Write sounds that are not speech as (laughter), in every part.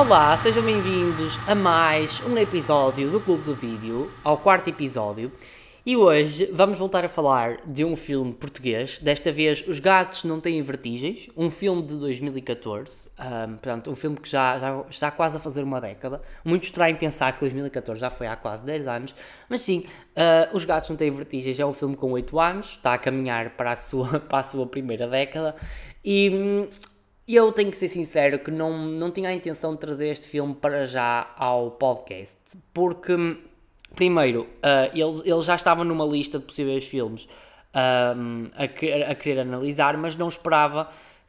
Olá, sejam bem-vindos a mais um episódio do Clube do Vídeo, ao quarto episódio. E hoje vamos voltar a falar de um filme português, desta vez Os Gatos Não Têm Vertigens, um filme de 2014, um, portanto, um filme que já, já está quase a fazer uma década. Muito estranho pensar que 2014 já foi há quase 10 anos, mas sim, uh, Os Gatos Não Têm Vertigens é um filme com 8 anos, está a caminhar para a sua, (laughs) para a sua primeira década e hum, eu tenho que ser sincero que não, não tinha a intenção de trazer este filme para já ao podcast, porque hum, Primeiro, uh, ele, ele já estava numa lista de possíveis filmes um, a, a, querer analisar, mas não esperava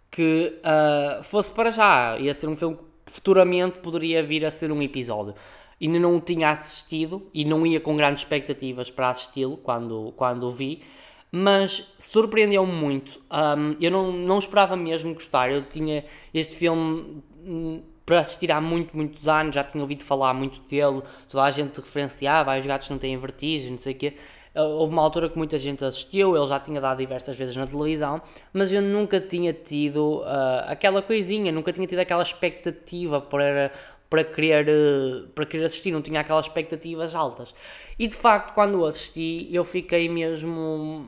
que uh, fosse para já. Ia ser um filme que futuramente poderia vir a ser um episódio. Ainda não o tinha assistido e não ia com grandes expectativas para assisti-lo quando, quando o vi, mas surpreendeu-me muito. Um, eu não, não esperava mesmo gostar. Eu tinha este filme hum, para assistir há muito, muitos anos, já tinha ouvido falar muito dele, toda a gente referenciava, ah, os gatos não têm vertigem, não sei o quê. Eh, houve uma altura que muita gente assistiu, ele já tinha dado diversas vezes na televisão, mas eu nunca tinha tido uh, aquela coisinha, nunca tinha tido aquela expectativa para, para, querer, uh, para querer assistir, não tinha aquelas expectativas altas. E de facto, quando assisti, eu fiquei mesmo,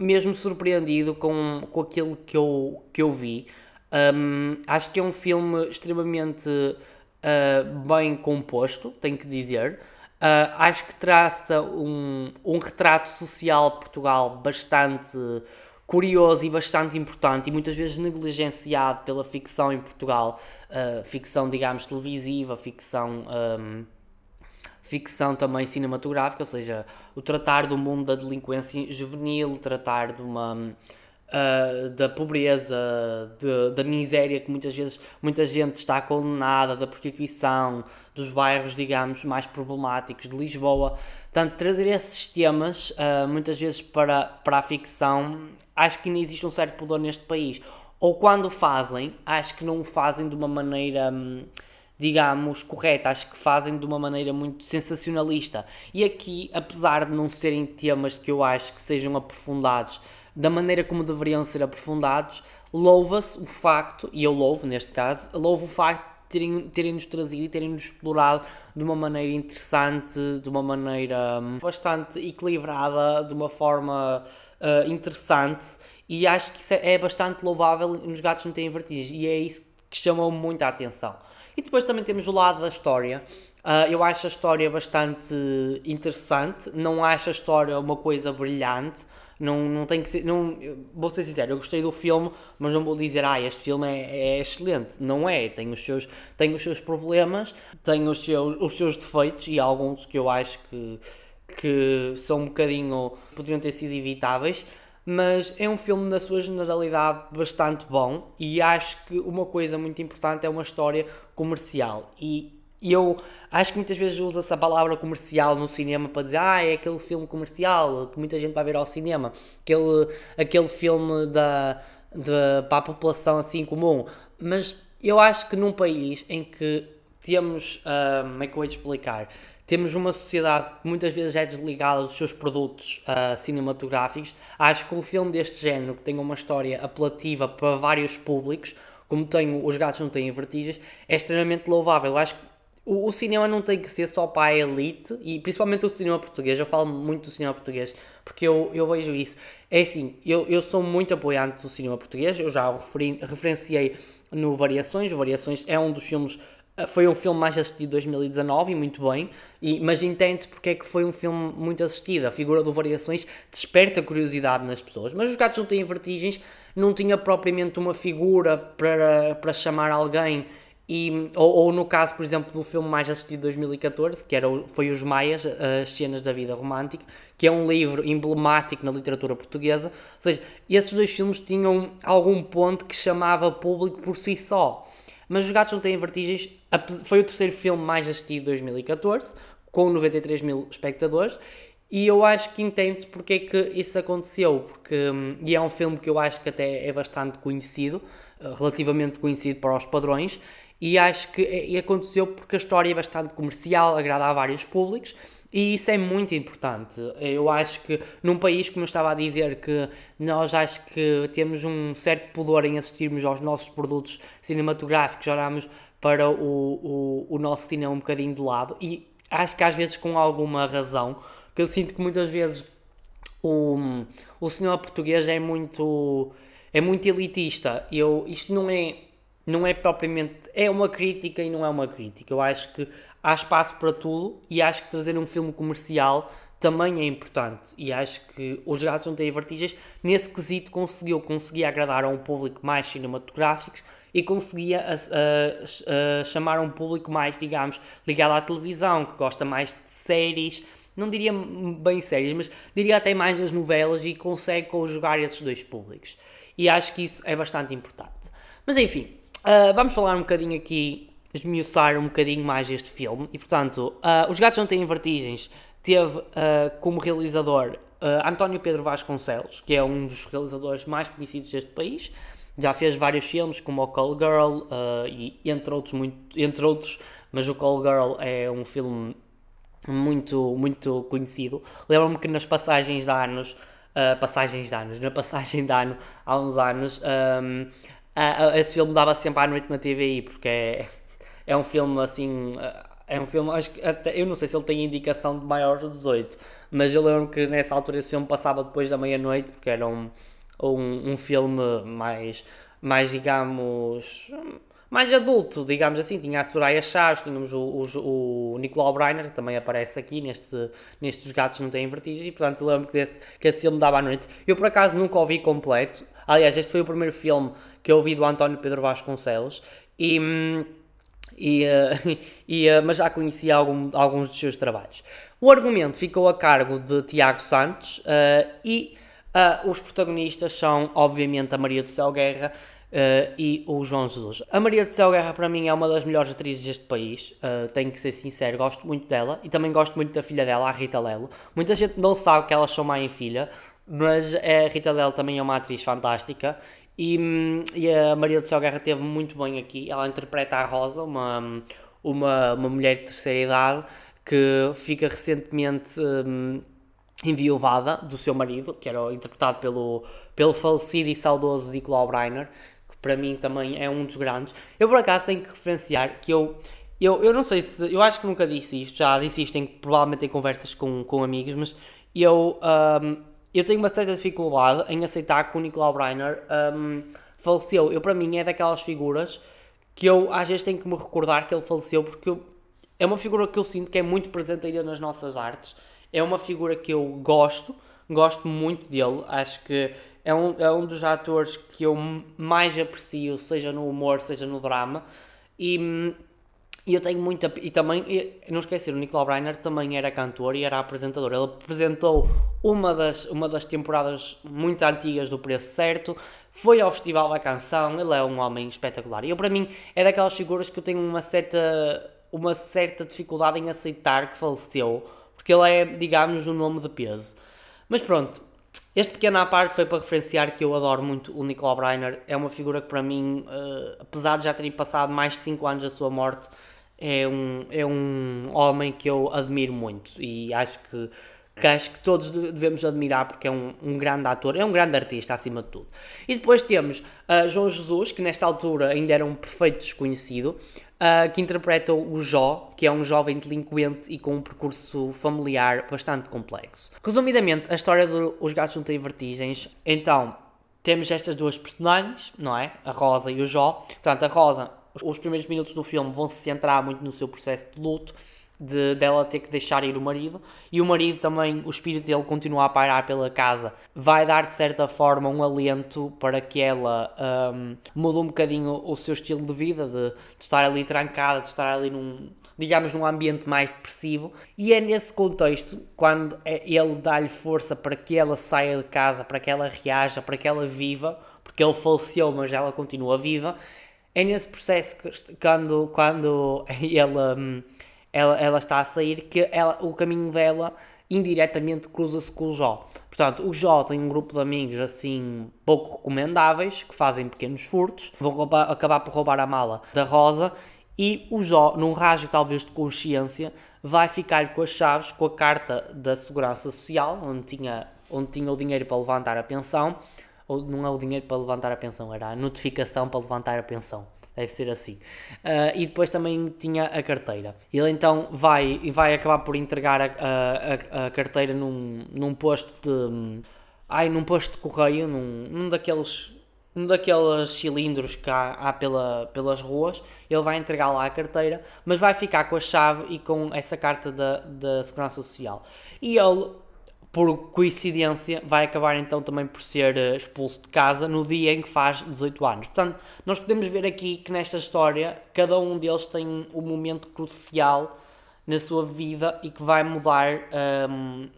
mesmo surpreendido com, com aquilo que eu, que eu vi. Um, acho que é um filme extremamente uh, bem composto, tenho que dizer. Uh, acho que traça um, um retrato social de Portugal bastante curioso e bastante importante e muitas vezes negligenciado pela ficção em Portugal, uh, ficção, digamos, televisiva, ficção, um, ficção também cinematográfica, ou seja, o tratar do mundo da delinquência juvenil, tratar de uma uh, da pobreza, de, da miséria que muitas vezes muita gente está condenada, da prostituição, dos bairros, digamos, mais problemáticos de Lisboa. Portanto, trazer esses temas uh, muitas vezes para, para a ficção, acho que ainda existe um certo pudor neste país. Ou quando fazem, acho que não o fazem de uma maneira. Hum, digamos, correta, acho que fazem de uma maneira muito sensacionalista. E aqui, apesar de não serem temas que eu acho que sejam aprofundados da maneira como deveriam ser aprofundados, louva-se o facto, e eu louvo neste caso, louvo o facto de terem, terem-nos trazido e terem-nos explorado de uma maneira interessante, de uma maneira hum, bastante equilibrada, de uma forma uh, interessante, e acho que isso é, é bastante louvável nos gatos não têm vertigem, e é isso que chamou muito a atenção. E depois também temos o lado da história. Uh, eu acho a história bastante interessante, não acho a história uma coisa brilhante, não, não tem que ser. Não, vou ser sincero, eu gostei do filme, mas não vou dizer, ah, este filme é, é excelente. Não é, tem os seus, tem os seus problemas, tem os seus, os seus defeitos e alguns que eu acho que, que são um bocadinho. poderiam ter sido evitáveis. Mas é um filme, na sua generalidade, bastante bom e acho que uma coisa muito importante é uma história comercial. E eu acho que muitas vezes usa-se a palavra comercial no cinema para dizer ah, é aquele filme comercial que muita gente vai ver ao cinema, aquele, aquele filme da, de, para a população assim comum. Mas eu acho que num país em que temos, uh, como é que eu vou explicar? Temos uma sociedade que muitas vezes é desligada dos seus produtos uh, cinematográficos. Acho que um filme deste género, que tenha uma história apelativa para vários públicos, como tem Os Gatos Não Têm Vertigens, é extremamente louvável. Acho que o, o, cinema não tem que ser só para a elite, e principalmente o cinema português. Eu falo muito do cinema português porque eu, eu vejo isso. É assim, eu, eu sou muito apoiante do cinema português, eu já o referi, referenciei no Variações. Variações é um dos filmes. Eh, foi um filme mais assistido de 2019 e muito bem, e, mas entende-se porque é que foi um filme muito assistido. A figura do Variações desperta curiosidade nas pessoas, mas os gatos não têm vertigens, não tinha propriamente uma figura para, para chamar alguém e, ou, ou, no caso, por exemplo, do filme mais assistido de 2014, que era, foi Os Maias, As Cenas da Vida Romântica, que é um livro emblemático na literatura portuguesa. Ou seja, esses dois filmes tinham algum ponto que chamava público por si só. Mas Os Gatos Não Têm Vertigens foi o terceiro filme mais assistido de 2014, com 93 mil espectadores, e eu acho que entende-se porque é que isso aconteceu, porque, hum, e é um filme que eu acho que até é bastante conhecido, eh, relativamente conhecido para os padrões, e acho que e aconteceu porque a história é bastante comercial, agrada a vários públicos e isso é muito importante. Eu acho que num país, como eu estava a dizer, que nós acho que temos um certo pudor em assistirmos aos nossos produtos cinematográficos, olhamos para o, o, o nosso cinema um bocadinho de lado e acho que às vezes com alguma razão, que eu sinto que muitas vezes o, o cinema português é muito é muito elitista. Eu, isto não é, não é propriamente. É uma crítica e não é uma crítica. Eu acho que há espaço para tudo e acho que trazer um filme comercial também é importante. E acho que Os Gatos Não Têm Vertigens, nesse quesito, conseguiu, conseguia agradar a um público mais cinematográfico e conseguia a, a, chamar um público mais, digamos, ligado à televisão, que gosta mais de séries não diria bem séries, mas diria até mais das novelas e consegue conjugar esses dois públicos e acho que isso é bastante importante. Mas enfim, uh, vamos falar um bocadinho aqui, esmiuçar um bocadinho mais este filme. E portanto, uh, Os Gatos Não Têm Vertigens teve uh, como realizador António Pedro Vasconcelos, que é um dos realizadores mais conhecidos deste país. Já fez vários filmes, como o Call Girl e entre outros, muito, entre outros, mas o Call Girl é um filme muito, muito conhecido. Lembro-me que nas passagens de anos passagens de anos. Na passagem de ano, há uns anos, um, uh, esse filme dava sempre à noite na TVI, porque é, é um filme assim. É um filme, acho que até, eu não sei se ele tem indicação de maior de 18, mas eu lembro que nessa altura esse filme passava depois da meia-noite, porque era um, um, um filme mais, mais digamos, mais adulto, digamos assim. Tinha a Soraya Chaves, tínhamos o, o, o Nicolau Breiner, que também aparece aqui neste, nestes Gatos Não Têm Vertigem, e portanto lembro que, que esse filme dava à noite. Eu por acaso nunca o vi completo. Aliás, este foi o primeiro filme que eu ouvi do António Pedro Vasconcelos, e. E, uh, (laughs) e, uh, mas já conhecia algum, alguns dos seus trabalhos. O argumento ficou a cargo de Tiago Santos uh, e os protagonistas são, obviamente, a Maria do Céu Guerra, Uh, e o João Jesus. A Maria de Céu Guerra, para mim, é uma das melhores atrizes deste país, uh, tenho que ser sincero, gosto muito dela e também gosto muito da filha dela, a Rita Lelo. Muita gente não sabe que elas são mãe e filha, mas a Rita Lelo também é uma atriz fantástica e, hum, e a Maria de Céu Guerra teve muito bem aqui. Ela interpreta a Rosa, uma, uma, uma mulher de terceira idade que fica recentemente. Um, enviuvada do seu marido, que era interpretado pelo, pelo falecido e saudoso Nicolau Breiner, para mim também é um dos grandes. Eu por acaso tenho que referenciar que eu, eu, eu não sei se, eu acho que nunca disse isto, já disse isto em, provavelmente em conversas com, com amigos, mas eu, um, eu tenho uma certa dificuldade em aceitar que o Nicolau Breiner um, faleceu. Eu para mim é daquelas figuras que eu às vezes tenho que me recordar que ele faleceu porque eu, é uma figura que eu sinto que é muito presente ainda nas nossas artes. É uma figura que eu gosto, gosto muito dele, acho que é um, é um dos atores que eu mais aprecio, seja no humor, seja no drama. E, e eu tenho muita. E também, e, não esquecer, o Nicolau Breiner também era cantor e era apresentador. Ele apresentou uma das, uma das temporadas muito antigas do Preço Certo, foi ao Festival da Canção. Ele é um homem espetacular. E eu, para mim, é daquelas figuras que eu tenho uma certa, uma certa dificuldade em aceitar que faleceu, porque ele é, digamos, um nome de peso. Mas pronto, este pequeno à parte foi para referenciar que eu adoro muito o Nicolau Breiner. É uma figura que para mim, uh, apesar de já terem passado mais de 5 anos da sua morte, é um, é um homem que eu admiro muito e acho que, que acho que todos devemos admirar porque é um, um grande ator, é um grande artista acima de tudo. E depois temos uh, João Jesus, que nesta altura ainda era um perfeito desconhecido, uh, que interpreta o Jó, que é um jovem delinquente e com um percurso familiar bastante complexo. Resumidamente, a história dos Gatos Não Têm Vertigens, então, temos estas duas personagens, não é? A Rosa e o Jó. Portanto, a Rosa, os primeiros minutos do filme vão se centrar muito no seu processo de luto, de dela ter que deixar ir o marido e o marido também, o espírito dele continua a pairar pela casa, vai dar de certa forma um alento para que ela um, mude um bocadinho o seu estilo de vida, de, de, estar ali trancada, de estar ali num, digamos, num ambiente mais depressivo. E é nesse contexto, quando é, ele dá-lhe força para que ela saia de casa, para que ela reaja, para que ela viva, porque ele faleceu, mas ela continua viva. É nesse processo que, quando, quando (laughs) ele. Um, ela, ela está a sair, que ela, o caminho dela indiretamente cruza-se com o Jó. Portanto, o Jó tem um grupo de amigos assim pouco recomendáveis que fazem pequenos furtos, vão roubar, acabar por roubar a mala da Rosa e o Jó, num rasgo talvez de consciência, vai ficar com as chaves, com a carta da Segurança Social, onde tinha, onde tinha o dinheiro para levantar a pensão, ou não é o dinheiro para levantar a pensão, era a notificação para levantar a pensão deve ser assim. Uh, e depois também tinha a carteira. Ele então vai, vai acabar por entregar a, a, a carteira num, num posto de. Ai, num posto de correio, num, num daqueles um daqueles cilindros que há, há, pela, pelas ruas, ele vai entregar lá a carteira, mas vai ficar com a chave e com essa carta da, da Segurança Social. E ele, por coincidência, vai acabar então também por ser eh, expulso de casa no dia em que faz 18 anos. Portanto, nós podemos ver aqui que nesta história, cada um deles tem um momento crucial na sua vida e que vai mudar, hum,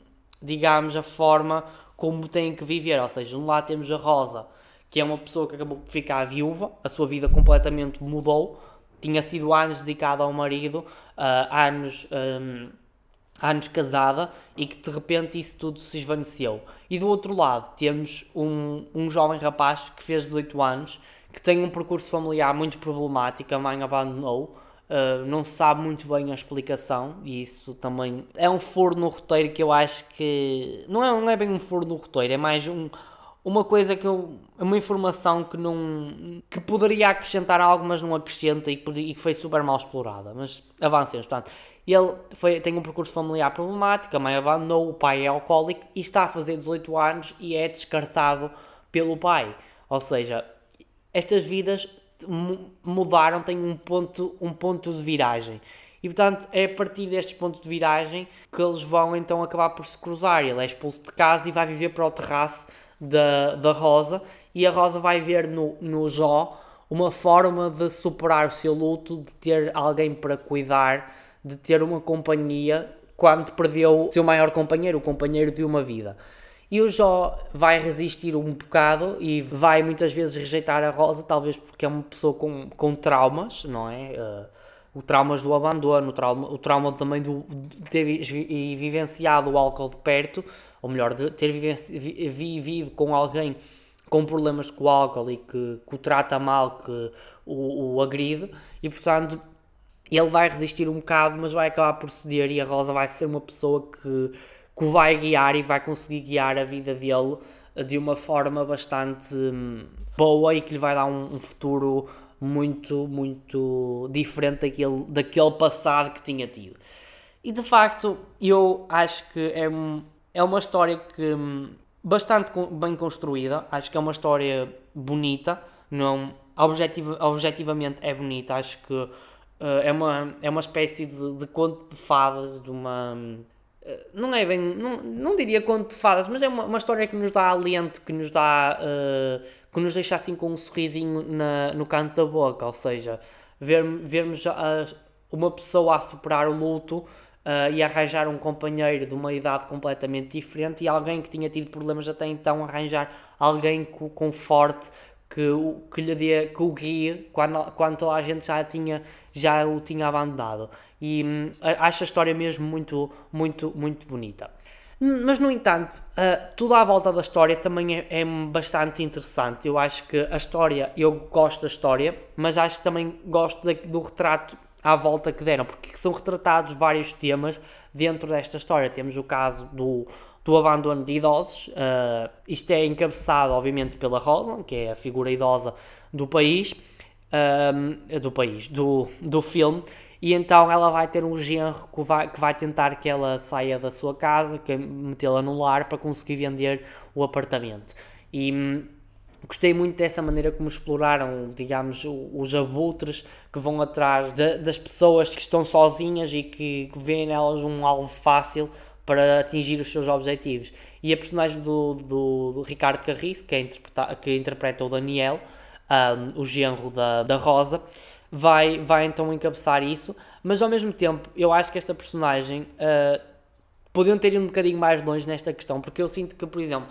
digamos, a forma como têm que viver. Ou seja, um lado temos a Rosa que é uma pessoa que acabou por ficar viúva, a sua vida completamente mudou, tinha sido anos dedicada ao marido, uh, anos, um, anos casada, e que de repente isso tudo se esvaneceu. E do outro lado temos um, um jovem rapaz que fez 18 anos, que tem um percurso familiar muito problemático, a mãe abandonou, Uh, não se sabe muito bem a explicação e isso também é um furo no roteiro que eu acho que não é, não é bem um furo no roteiro, é mais um, uma coisa que eu. uma informação que não. que poderia acrescentar algo, mas não acrescenta e, que foi super mal explorada. Mas avancemos, portanto. Ele foi, tem um percurso familiar problemático, a mãe abandonou, o pai é alcoólico e está a fazer 18 anos e é descartado pelo pai. Ou seja, estas vidas mudaram, têm um ponto, um ponto de viragem. E portanto é a partir destes pontos de viragem que eles vão então acabar por se cruzar. Ele é expulso de casa e vai viver para o terraço da, da Rosa e a Rosa vai ver no, no Jó uma forma de superar o seu luto, de ter alguém para cuidar, de ter uma companhia quando perdeu o seu maior companheiro, o companheiro de uma vida. E o Jó vai resistir um bocado e vai muitas vezes rejeitar a Rosa, talvez porque é uma pessoa com, com traumas, não é? Uh, o traumas do abandono, o trauma, o trauma também do, de ter vivenciado o álcool de perto, ou melhor, de ter vivido com alguém com problemas com o álcool e que, que o trata mal, que o, o agride, e portanto ele vai resistir um bocado, mas vai acabar por ceder e a Rosa vai ser uma pessoa que, que o vai guiar e vai conseguir guiar a vida dele de uma forma bastante hum, boa e que lhe vai dar um, um futuro muito, muito diferente daquele, daquele passado que tinha tido. E de facto, eu acho que é, é uma história que hum, bastante bem construída, acho que é uma história bonita, não objetiva, objetivamente é bonita, acho que é, uma, é uma espécie de, de conto de fadas, de uma. Uh, não é bem. Não, não diria conto de fadas, mas é uma, uma história que nos dá alento, que nos dá. Uh, que nos deixa assim com um sorrisinho na, no canto da boca, ou seja, ver, vermos a, uma pessoa a superar o luto uh, e arranjar um companheiro de uma idade completamente diferente e alguém que tinha tido problemas até então arranjar alguém com, com forte que, que lhe dê, que o guie quando, quando toda a gente já, tinha, já o tinha abandonado. E hum, acho a história mesmo muito, muito, muito bonita. Mas, no entanto, uh, tudo à volta da história também é, é, bastante interessante. Eu acho que a história, eu gosto da história, mas acho que também gosto de, do retrato à volta que deram, porque são retratados vários temas dentro desta história. Temos o caso do, do abandono de idosos, uh, isto é encabeçado, obviamente, pela Rosa, que é a figura idosa do país, uh, do país, do, do filme, e então ela vai ter um genro que vai, que vai tentar que ela saia da sua casa, que é metê-la no lar para conseguir vender o apartamento. E hum, Gostei muito dessa maneira como exploraram, digamos, os abutres que vão atrás de, das pessoas que estão sozinhas e que, que veem nelas um alvo fácil para atingir os seus objetivos. E a personagem do, do, do Ricardo Carriço, que, é que interpreta o Daniel, um, o genro da, da Rosa, vai, vai então encabeçar isso, mas ao mesmo tempo eu acho que esta personagem uh, podiam ter ido um bocadinho mais longe nesta questão, porque eu sinto que, por exemplo,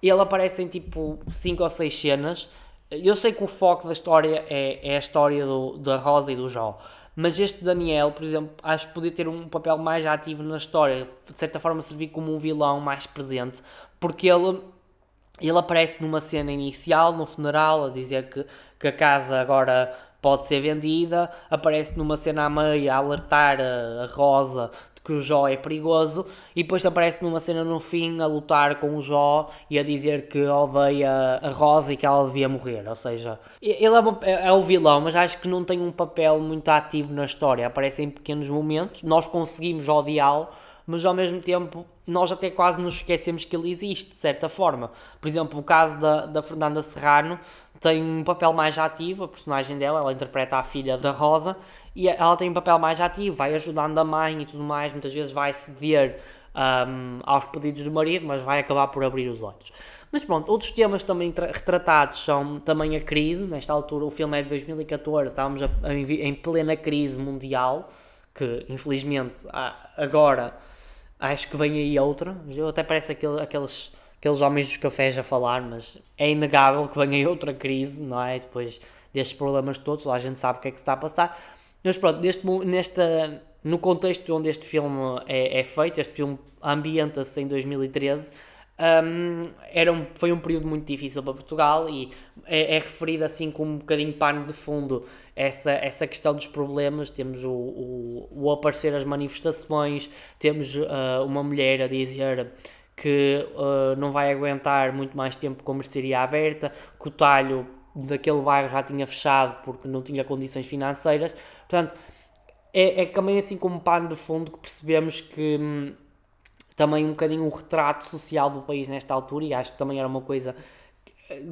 ele aparece em tipo 5 ou 6 cenas. Eu sei que o foco da história é, é a história do, da Rosa e do Jó. Mas este Daniel, por exemplo, acho que podia ter um papel mais ativo na história, de certa forma servir como um vilão mais presente, porque ele, ele aparece numa cena inicial, no funeral, a dizer que, que a casa agora pode ser vendida, aparece numa cena à meia a alertar a, a Rosa que o Jó é perigoso e depois aparece numa cena no fim a lutar com o Jó e a dizer que odeia a Rosa e que ela devia morrer. Ou seja, ele é, uma, é, é o vilão, mas acho que não tem um papel muito ativo na história. Aparece em pequenos momentos, nós conseguimos odiá-lo, mas ao mesmo tempo nós até quase nos esquecemos que ele existe, de certa forma. Por exemplo, o caso da, da Fernanda Serrano tem um papel mais ativo, a personagem dela, ela interpreta a filha da Rosa, e ela tem um papel mais ativo, vai ajudando a mãe e tudo mais, muitas vezes vai ceder um, aos pedidos do marido, mas vai acabar por abrir os olhos. Mas pronto, outros temas também retratados são também a crise, nesta altura o filme é de 2014, estávamos a, a, em plena crise mundial, que infelizmente agora acho que vem aí outra, eu até parece aquele, aqueles aqueles homens dos cafés a falar, mas é inegável que venha outra crise, não é? Depois destes problemas todos, lá a gente sabe o que é que se está a passar. Mas pronto, neste, nesta, no contexto onde este filme é, é feito, este filme ambienta-se em 2013, um, era um, foi um período muito difícil para Portugal e é, é referido assim com um bocadinho pano de fundo essa, essa questão dos problemas. Temos o, o, o aparecer as manifestações, temos uh, uma mulher a dizer que uh, não vai aguentar muito mais tempo com a mercearia aberta, que o talho daquele bairro já tinha fechado porque não tinha condições financeiras. Portanto, é, é também assim como pano de fundo que percebemos que hum, também um bocadinho o retrato social do país nesta altura, e acho que também era uma coisa.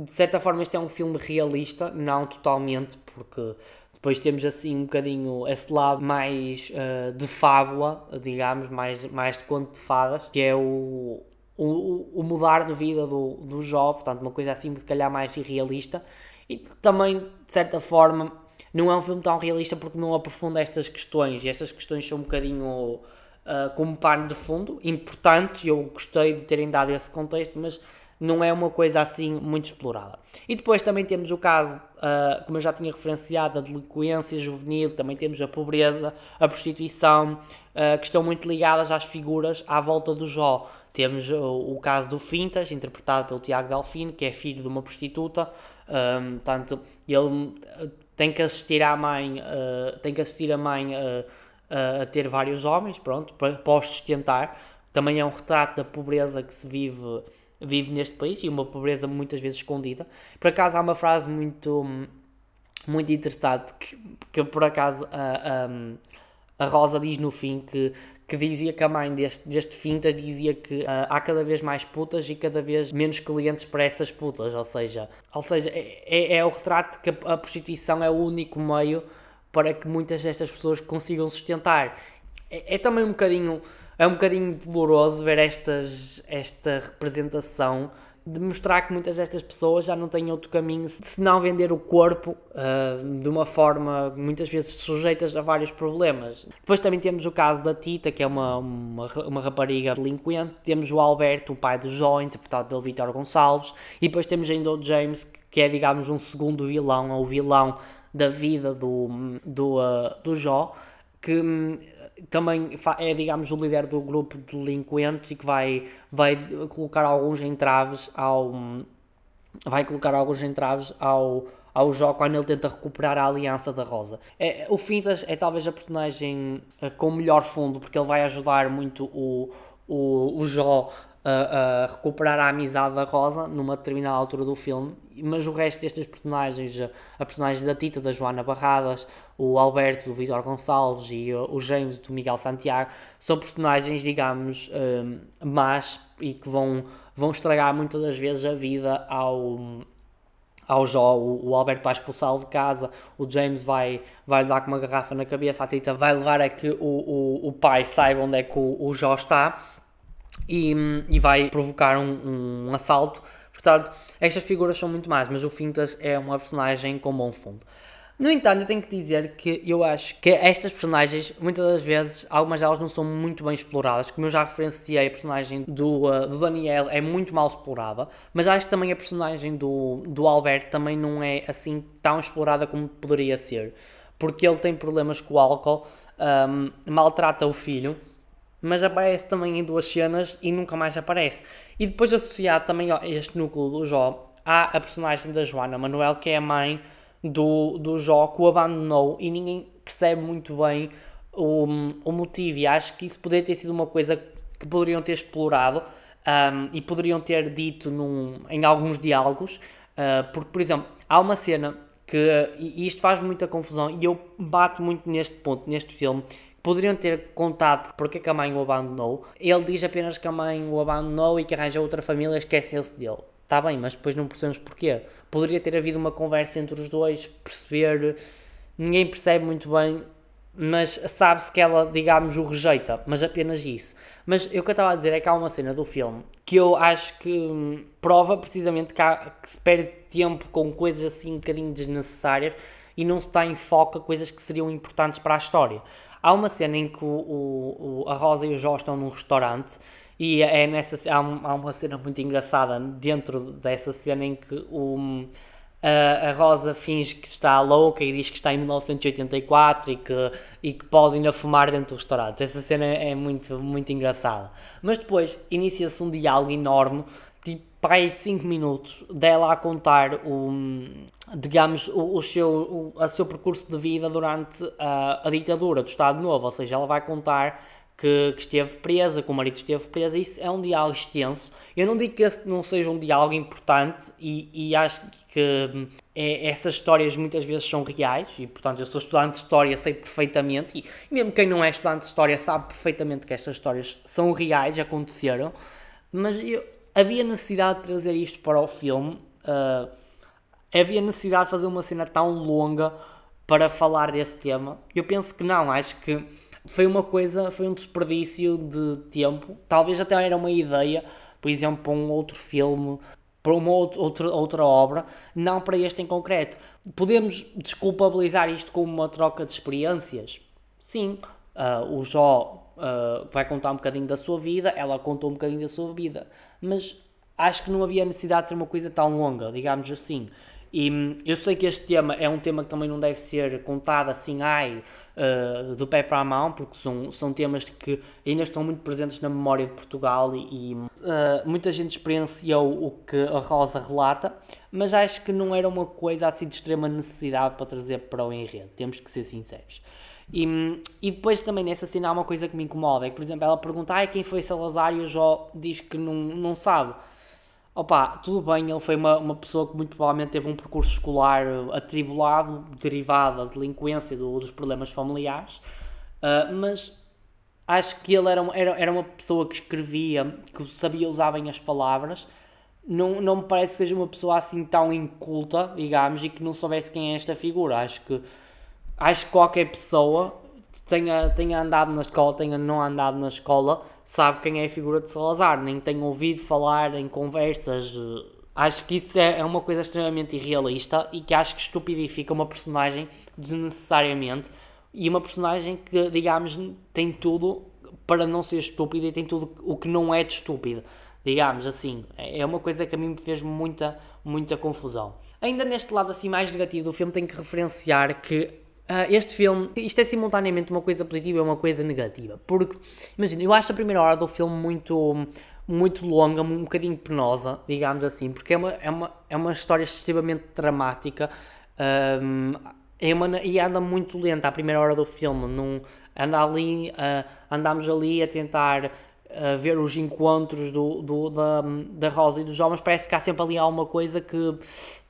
De certa forma, este é um filme realista, não totalmente, porque depois temos assim um bocadinho esse lado mais uh, de fábula, digamos, mais, mais de conto de fadas, que é o, o, o mudar de vida do, do Jó, portanto, uma coisa assim, de calhar mais irrealista. E também, de certa forma, não é um filme tão realista porque não aprofunda estas questões. E estas questões são um bocadinho uh, como pano de fundo, importantes. Eu gostei de terem dado esse contexto, mas não é uma coisa assim muito explorada. E depois também temos o caso, uh, como eu já tinha referenciado, da delinquência juvenil, também temos a pobreza, a prostituição, uh, que estão muito ligadas às figuras à volta do Jó. Temos o, o caso do Fintas, interpretado pelo Tiago Delfino, que é filho de uma prostituta, um, portanto, ele tem que assistir à mãe, uh, tem que assistir a mãe a ter vários homens, pronto, para, para os sustentar. Também é um retrato da pobreza que se vive, vive neste país e uma pobreza muitas vezes escondida. Por acaso há uma frase muito, muito interessante que, que por acaso a, a, a Rosa diz no fim que que dizia que a mãe deste, deste Fintas dizia que uh, há cada vez mais putas e cada vez menos clientes para essas putas, ou seja, ou seja é, é, é o retrato que a, a prostituição é o único meio para que muitas destas pessoas consigam sustentar. É, é, também um bocadinho é um bocadinho doloroso ver estas, esta representação de mostrar que muitas destas pessoas já não têm outro caminho se não vender o corpo uh, de uma forma muitas vezes sujeitas a vários problemas. Depois também temos o caso da Tita, que é uma, uma, uma rapariga delinquente, temos o Alberto, o pai do Jó, interpretado pelo Vitor Gonçalves, e depois temos ainda o James, que é, digamos, um segundo vilão, ou o vilão da vida do, do, uh, do Jó, que hum, também é, digamos, o líder do grupo de delinquentes e que vai, vai colocar alguns entraves ao. Vai colocar alguns entraves ao, ao jogo quando ele tenta recuperar a aliança da Rosa. É, o Fintas é talvez a personagem uh, com o melhor fundo, porque ele vai ajudar muito o, o, o Jó a, a, recuperar a amizade da Rosa numa determinada altura do filme, mas o resto destes personagens, a personagem da Tita, da Joana Barradas, o Alberto do Vitor Gonçalves e o James do Miguel Santiago, são personagens, digamos, um, más e que vão, vão estragar muitas das vezes a vida ao, ao Jó, o, Alberto vai expulsá-lo de casa, o James vai, vai dar com uma garrafa na cabeça, a Tita vai levar a que o, o, o pai saiba onde é que o, o Jó está e, e vai provocar um, um assalto. Portanto, estas figuras são muito mais, mas o Fintas é uma personagem com bom fundo. No entanto, eu tenho que dizer que eu acho que estas personagens, muitas das vezes, algumas delas não são muito bem exploradas. Como eu já referenciei, a personagem do, uh, do Daniel é muito mal explorada, mas acho que também a personagem do, do Alberto também não é assim tão explorada como poderia ser. Porque ele tem problemas com o álcool, um, maltrata o filho mas aparece também em duas cenas e nunca mais aparece. E depois associado também a este núcleo do Jó, há a personagem da Joana Manuel, que é a mãe do, do Jó, que o abandonou e ninguém percebe muito bem o, o motivo e acho que isso poderia ter sido uma coisa que poderiam ter explorado um, e poderiam ter dito num, em alguns diálogos, uh, porque, por exemplo, há uma cena que, e isto faz muita confusão, e eu bato muito neste ponto, neste filme, poderiam ter contado porque é que a mãe o abandonou. Ele diz apenas que a mãe o abandonou e que arranja outra família, esqueceu-se dele. Está bem, mas depois não percebemos porquê. Poderia ter havido uma conversa entre os dois, perceber. Ninguém percebe muito bem, mas sabe-se que ela, digamos, o rejeita, mas apenas isso. Mas o que eu estava a dizer é que há uma cena do filme que eu acho que prova precisamente que, há, que se perde tempo com coisas assim um bocadinho desnecessárias e não se está em foco a coisas que seriam importantes para a história. Há uma cena em que o, o, a Rosa e o Jó estão num restaurante e é nessa, há, há uma cena muito engraçada dentro dessa cena em que o, a, a Rosa finge que está louca e diz que está em 1984 e que, e que pode ainda fumar dentro do restaurante. Essa cena é muito, muito engraçada. Mas depois inicia-se um diálogo enorme, tipo pai de 5 minutos, dela a contar o, digamos, o, o seu, o, seu percurso de vida durante a, a ditadura do Estado Novo, ou seja, ela vai contar que, que, esteve presa, que o marido esteve preso, isso é um diálogo extenso. Eu não digo que esse não seja um diálogo importante e, e acho que é, essas histórias muitas vezes são reais e, portanto, eu sou estudante de história, sei perfeitamente, e, e mesmo quem não é estudante de história sabe perfeitamente que estas histórias são reais, aconteceram, mas eu, havia necessidade de trazer isto para o filme, uh, havia necessidade de fazer uma cena tão longa para falar desse tema. Eu penso que não, acho que foi uma coisa, foi um desperdício de tempo. Talvez até era uma ideia, por exemplo, para um outro filme, para uma outra, outra obra, não para este em concreto. Podemos desculpabilizar isto como uma troca de experiências? Sim. Uh, o Jó uh, vai contar um bocadinho da sua vida, ela contou um bocadinho da sua vida, mas acho que não havia necessidade de ser uma coisa tão longa, digamos assim. E hum, eu sei que este tema é um tema que também não deve ser contado assim, ai, uh, do pé para a mão, porque são, são temas que ainda estão muito presentes na memória de Portugal e, e uh, muita gente experienciou o que a Rosa relata, mas acho que não era uma coisa assim de extrema necessidade para trazer para o enredo, temos que ser sinceros. E, e depois também nessa cena há uma coisa que me incomoda, é que, por exemplo, ela pergunta ai, quem foi Salazar e o Jó diz que não, não sabe. Opa, tudo bem, ele foi uma, uma pessoa que muito provavelmente teve um percurso escolar eh, atribulado, derivado da delinquência, do, dos problemas familiares, uh, mas acho que ele era, era, era uma pessoa que escrevia, que sabia usar bem as palavras, não, não me parece que seja uma pessoa assim tão inculta, digamos, e que não soubesse quem é esta figura. Acho que, acho que qualquer pessoa tenha, tenha andado na escola, tenha não andado na escola, sabe quem é a figura de Salazar, nem tem ouvido falar em conversas. Acho que isso é, é uma coisa extremamente irrealista e que acho que estupidifica uma personagem desnecessariamente e uma personagem que, digamos, tem tudo para não ser estúpida e tem tudo o que não é de estúpido. Digamos assim, é, é uma coisa que a mim me fez muita, muita confusão. Ainda neste lado assim mais negativo do filme, tenho que referenciar que este filme, isto é simultaneamente uma coisa positiva e uma coisa negativa. Porque, imagina, eu acho a primeira hora do filme muito, muito longa, um bocadinho penosa, digamos assim, porque é uma, é uma, é uma história excessivamente dramática um, é uma, e anda muito lenta a primeira hora do filme. Não, anda ali, uh, andamos ali a tentar uh, ver os encontros do, do, da, da Rosa e dos homens, parece que há sempre ali alguma coisa que.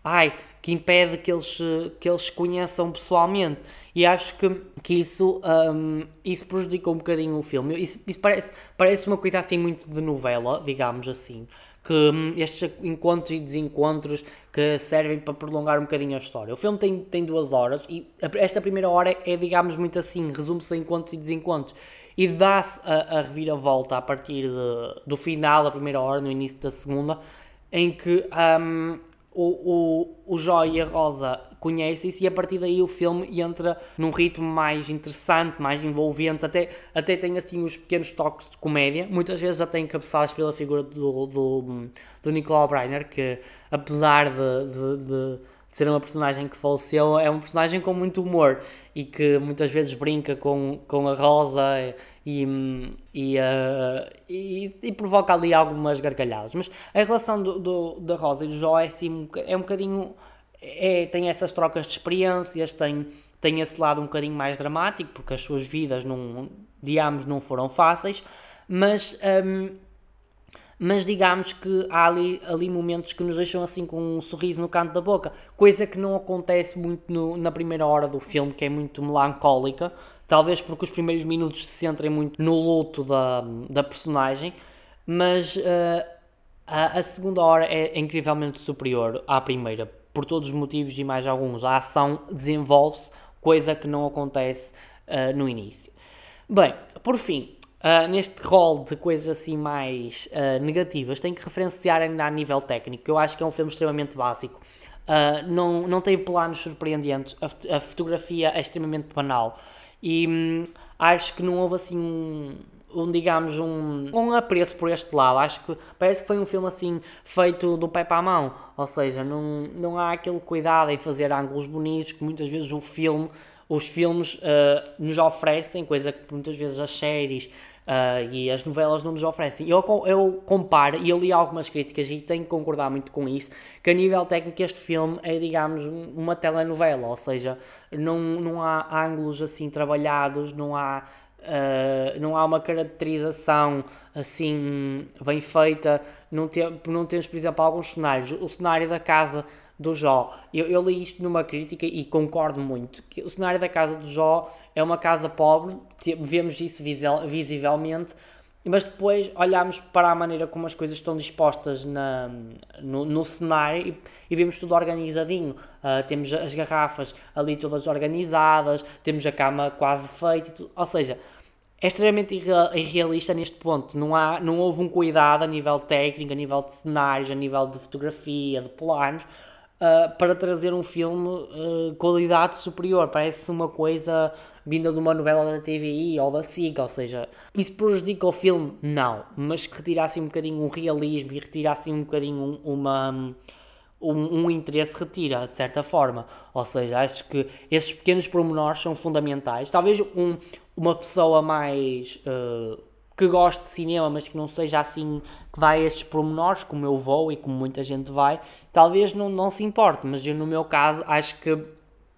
Ai, que impede que eles, que eles conheçam pessoalmente. E acho que, que isso, um, isso prejudica um bocadinho o filme. Isso, isso parece, parece uma coisa assim muito de novela, digamos assim. Que um, estes encontros e desencontros que servem para prolongar um bocadinho a história. O filme tem, tem duas horas e esta primeira hora é, digamos, muito assim, resume-se a encontros e desencontros. E dá-se a, a reviravolta a partir de, do final da primeira hora, no início da segunda, em que um, o, o, o Jó e a Rosa conhecem-se e a partir daí o filme entra num ritmo mais interessante, mais envolvente, até, até tem assim os pequenos toques de comédia, muitas vezes já tem encabeçados pela figura do, do, do Nicolau Breiner, que apesar de, de, de ser uma personagem que faleceu, é um personagem com muito humor e que muitas vezes brinca com, com a Rosa e, e, uh, e, e, provoca ali algumas gargalhadas. Mas a relação do, do, da Rosa e do Jó é, assim, é um bocadinho. É, tem essas trocas de experiências, tem, tem esse lado um bocadinho mais dramático, porque as suas vidas, não, digamos, não foram fáceis, mas, um, mas digamos que há ali, ali momentos que nos deixam assim com um sorriso no canto da boca, coisa que não acontece muito no, na primeira hora do filme, que é muito melancólica, talvez porque os primeiros minutos se centrem muito no luto da, da personagem, mas uh, a, a segunda hora é incrivelmente superior à primeira, por todos os motivos e mais alguns. A ação desenvolve-se, coisa que não acontece uh, no início. Bem, por fim, uh, neste rol de coisas assim mais uh, negativas, tenho que referenciar ainda a nível técnico, eu acho que é um filme extremamente básico. não, não tem planos surpreendentes, a, a fotografia é extremamente banal e hum, acho que não houve assim um, um, digamos, um, um apreço por este lado. Acho que parece que foi um filme assim feito do pé para a mão, ou seja, não, não há aquele cuidado em fazer ângulos bonitos que muitas vezes o filme, os filmes uh, nos oferecem, coisa que muitas vezes as séries uh, e as novelas não nos oferecem. Eu, eu comparo, e eu li algumas críticas e tenho que concordar muito com isso, que a nível técnico este filme é, digamos, uma telenovela, ou seja, não, não há ângulos assim trabalhados, não há Uh, não há uma caracterização assim bem feita. Não, te, não temos, por exemplo, alguns cenários. O cenário da casa do Jó, eu, eu, li isto numa crítica e concordo muito. que O cenário da casa do Jó é uma casa pobre, vemos isso visivelmente, mas depois olhamos para a maneira como as coisas estão dispostas na, no, no cenário e, e, vemos tudo organizadinho. Uh, temos as garrafas ali todas organizadas, temos a cama quase feita, ou seja, é extremamente irrealista neste ponto. Não, há, não houve um cuidado a nível técnico, a nível de cenários, a nível de fotografia, de planos, uh, para trazer um filme uh, qualidade superior. Parece uma coisa vinda de uma novela da TVI ou da SIG, ou seja, isso prejudica o filme? Não, mas que retirasse um bocadinho um realismo e retirasse um bocadinho uma... Um, um, interesse retira, de certa forma. Ou seja, acho que esses pequenos pormenores são fundamentais. Talvez um, uma pessoa mais uh, que goste de cinema, mas que não seja assim que vai a estes pormenores, como eu vou e como muita gente vai, talvez não, não se importe, mas eu no meu caso acho que,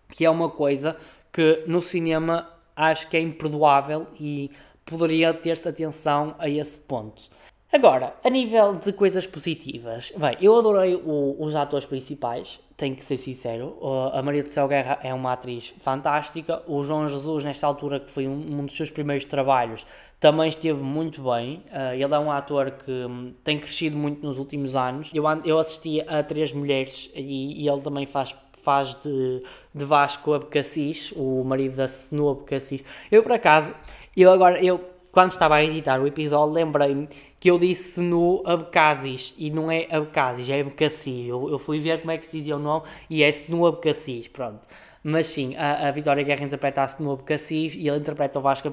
que é uma coisa que no cinema acho que é imperdoável e poderia ter-se atenção a esse ponto. Agora, a nível de coisas positivas, bem, eu adorei o, os atores principais, tenho que ser sincero. A Maria do Céu Guerra é uma atriz fantástica. O João Jesus, nesta altura, que foi um, um dos seus primeiros trabalhos, também esteve muito bem. Uh, ele é um ator que um, tem crescido muito nos últimos anos. Eu, eu assisti a Três Mulheres e, e ele também faz faz de, de Vasco Abcacis, o marido da Senu Abcacis. Eu, por acaso, eu agora, eu, quando estava a editar o episódio, lembrei-me que eu disse no Abcasis e não é Abcasis, é Abcacis. Eu, eu fui ver como é que se dizia o nome e é no Abcacis, pronto. Mas sim, a, a Vitória Guerra interpreta-se no Abcacis e ele interpreta o Vasco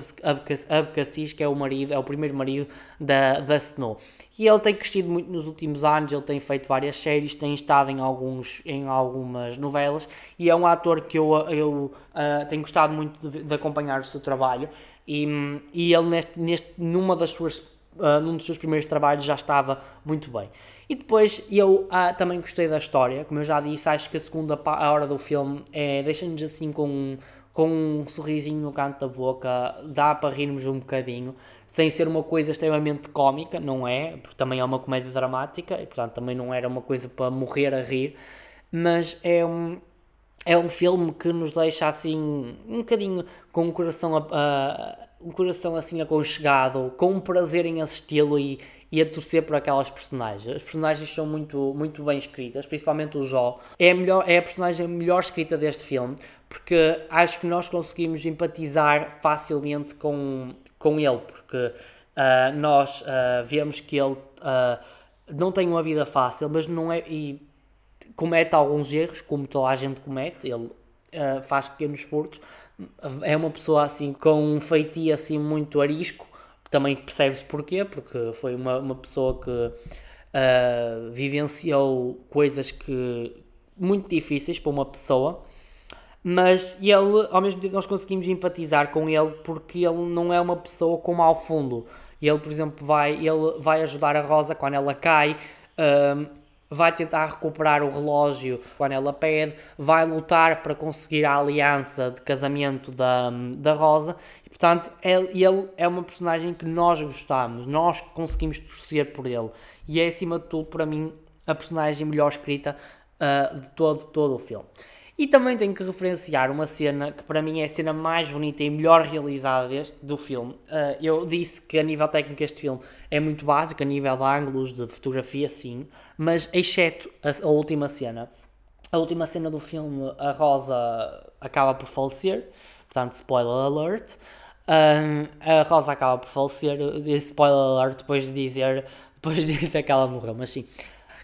Abcacis, que é o marido, é o primeiro marido da, da Snow. E ele tem crescido muito nos últimos anos, ele tem feito várias séries, tem estado em, alguns, em algumas novelas e é um ator que eu, eu uh, tenho gostado muito de, de, acompanhar o seu trabalho. E, e ele, neste, neste, numa das suas, uh, num dos seus primeiros trabalhos, já estava muito bem. E depois eu ah, também gostei da história, como eu já disse, acho que a segunda a hora do filme é, deixa-nos assim com, com um sorrisinho no canto da boca, dá para rirmos um bocadinho, sem ser uma coisa extremamente cómica, não é? Porque também é uma comédia dramática e portanto também não era uma coisa para morrer a rir, mas é um, é um filme que nos deixa assim um bocadinho com o coração, uh, um coração assim aconchegado, com um prazer em assisti-lo e, e a torcer por aquelas personagens. As personagens são muito, muito bem escritas, principalmente o Jó. É a, melhor, é a personagem melhor escrita deste filme, porque acho que nós conseguimos empatizar facilmente com, com ele, porque uh, nós uh, vemos que ele uh, não tem uma vida fácil, mas não é. E comete alguns erros, como toda a gente comete, ele faz pequenos furtos. É uma pessoa assim com um feitio assim muito arisco, também percebe-se porquê, porque foi uma, uma pessoa que uh, vivenciou coisas que muito difíceis para uma pessoa, mas ele, ao mesmo tempo, nós conseguimos empatizar com ele porque ele não é uma pessoa com mau fundo. Ele, por exemplo, vai, ele vai ajudar a Rosa quando ela cai. Uh, vai tentar recuperar o relógio quando ela pede, vai lutar para conseguir a aliança de casamento da, da Rosa. E, portanto, ele, ele é uma personagem que nós gostamos, nós conseguimos torcer por ele. E é, acima de tudo, para mim, a personagem melhor escrita uh, de todo, todo o filme. E também tenho que referenciar uma cena que para mim é a cena mais bonita e melhor realizada deste, do filme. Uh, eu disse que a nível técnico este filme é muito básico, a nível de ângulos, de fotografia, sim, mas exceto a, a última cena. A última cena do filme, a Rosa acaba por falecer, portanto, spoiler alert. Um, a Rosa acaba por falecer, spoiler alert, depois de dizer, (laughs) depois de dizer que ela morreu, mas sim.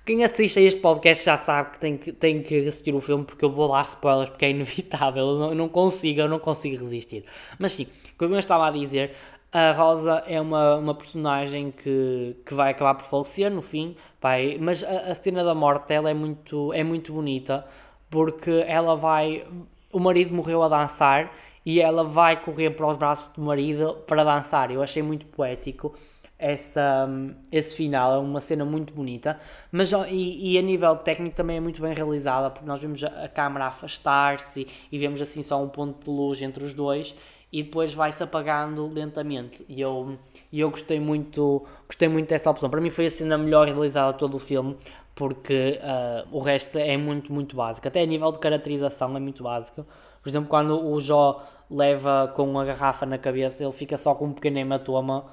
Quem assiste a este podcast já sabe que tem que, tem que assistir o filme porque eu vou dar spoilers porque é inevitável, eu não, eu não consigo, eu não consigo resistir. Mas sim, como eu estava a dizer, a Rosa é uma, uma personagem que, que vai acabar por falecer no fim, vai, mas a, a cena da morte dela é muito, é muito bonita porque ela vai. O marido morreu a dançar e ela vai correr para os braços do marido para dançar. Eu achei muito poético essa, esse final, é uma cena muito bonita, mas e, e, a nível técnico também é muito bem realizada, porque nós vemos a, a câmera afastar-se e vemos assim só um ponto de luz entre os dois e depois vai-se apagando lentamente e eu, eu gostei muito gostei muito dessa opção, para mim foi a cena melhor realizada todo o filme porque uh, o resto é muito muito básico, até a nível de caracterização é muito básico por exemplo quando o Jó leva com a garrafa na cabeça ele fica só com um pequeno hematoma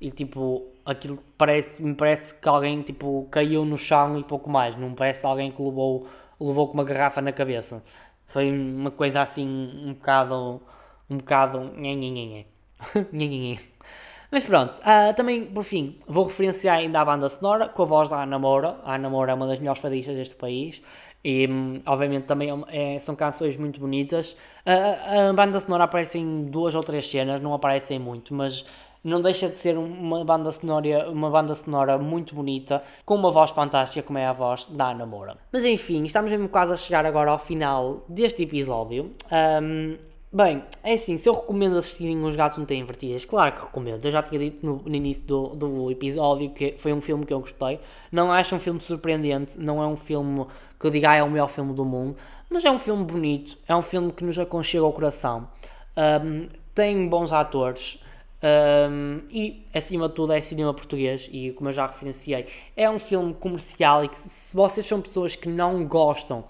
e tipo, aquilo parece, me parece que alguém tipo, caiu no chão e pouco mais, não parece alguém que levou, levou com uma garrafa na cabeça. Foi uma coisa assim um bocado. Um bocado. (laughs) Mas pronto, uh, também por fim vou referenciar ainda a banda sonora com a voz da Ana Moura. A Ana Moura é uma das melhores fadistas deste país e um, obviamente também é, são canções muito bonitas. Uh, a banda sonora aparece em duas ou três cenas, não aparecem muito, mas não deixa de ser uma banda sonora, uma banda sonora muito bonita, com uma voz fantástica como é a voz da Ana Moura. Mas enfim, estamos mesmo quase a chegar agora ao final deste episódio. Um, bem, é assim, se eu recomendo assistirem Os Gatos Não Têm Vertigens, claro que recomendo. Eu já tinha dito no, no início do, do episódio que foi um filme que eu gostei. Não acho um filme surpreendente, não é um filme que eu diga ah, é o melhor filme do mundo, mas é um filme bonito, é um filme que nos aconchega ao coração. Um, tem bons atores. Um, e, acima de tudo, é cinema português e, como eu já referenciei, é um filme comercial e que, se vocês são pessoas que não gostam,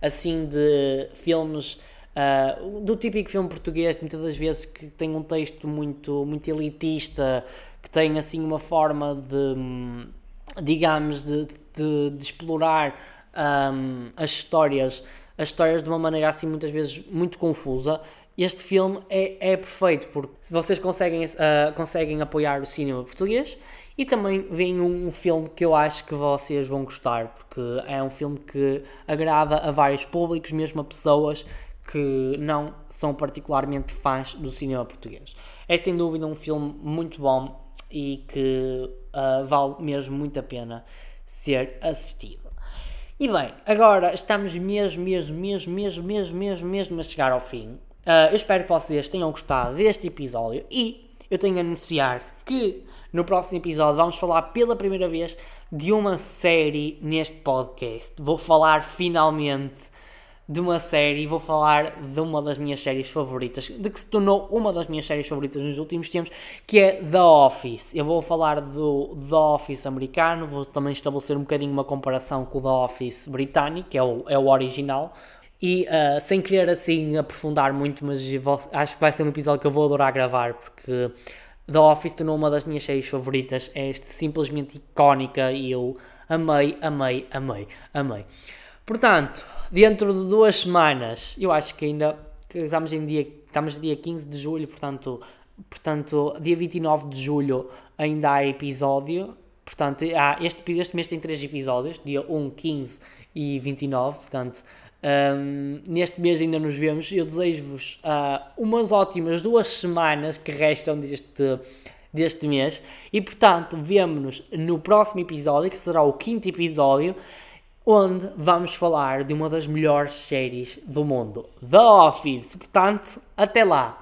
assim, de filmes... Uh, do típico filme português, muitas das vezes que tem um texto muito, muito elitista, que tem assim uma forma de, digamos, de, de, de explorar um, as histórias, as histórias de uma maneira assim muitas vezes muito confusa. Este filme é, é perfeito porque vocês conseguem, uh, conseguem apoiar o cinema português e também vem um, um, filme que eu acho que vocês vão gostar porque é um filme que agrada a vários públicos, mesmo a pessoas que não são particularmente fãs do cinema português. É sem dúvida um filme muito bom e que uh, vale mesmo muito a pena ser assistido. E bem, agora estamos mesmo, mesmo, mesmo, mesmo, mesmo, mesmo, mesmo a chegar ao fim. Uh, eu espero que vocês tenham gostado deste episódio e eu tenho a anunciar que no próximo episódio vamos falar pela primeira vez de uma série neste podcast. Vou falar finalmente de uma série, vou falar de uma das minhas séries favoritas, de que se tornou uma das minhas séries favoritas nos últimos tempos, que é The Office. Eu vou falar do The Office americano, vou também estabelecer um bocadinho uma comparação com o The Office britânico, que é o, é o original. E uh, sem querer assim aprofundar muito, mas vou, acho que vai ser um episódio que eu vou adorar gravar porque The Office tornou uma das minhas séries favoritas. É este, simplesmente icónica e eu amei, amei, amei, amei. Portanto, dentro de duas semanas, eu acho que ainda que estamos em dia, estamos dia 15 de julho, portanto, portanto, dia 29 de julho ainda há episódio. Portanto, há, este, este mês tem três episódios, dia 1, 15 e 29, portanto, um, neste mês ainda nos vemos. Eu desejo-vos uh, umas ótimas duas semanas que restam deste, deste mês. E portanto, vemo-nos no próximo episódio, que será o quinto episódio, onde vamos falar de uma das melhores séries do mundo, The Office. Portanto, até lá!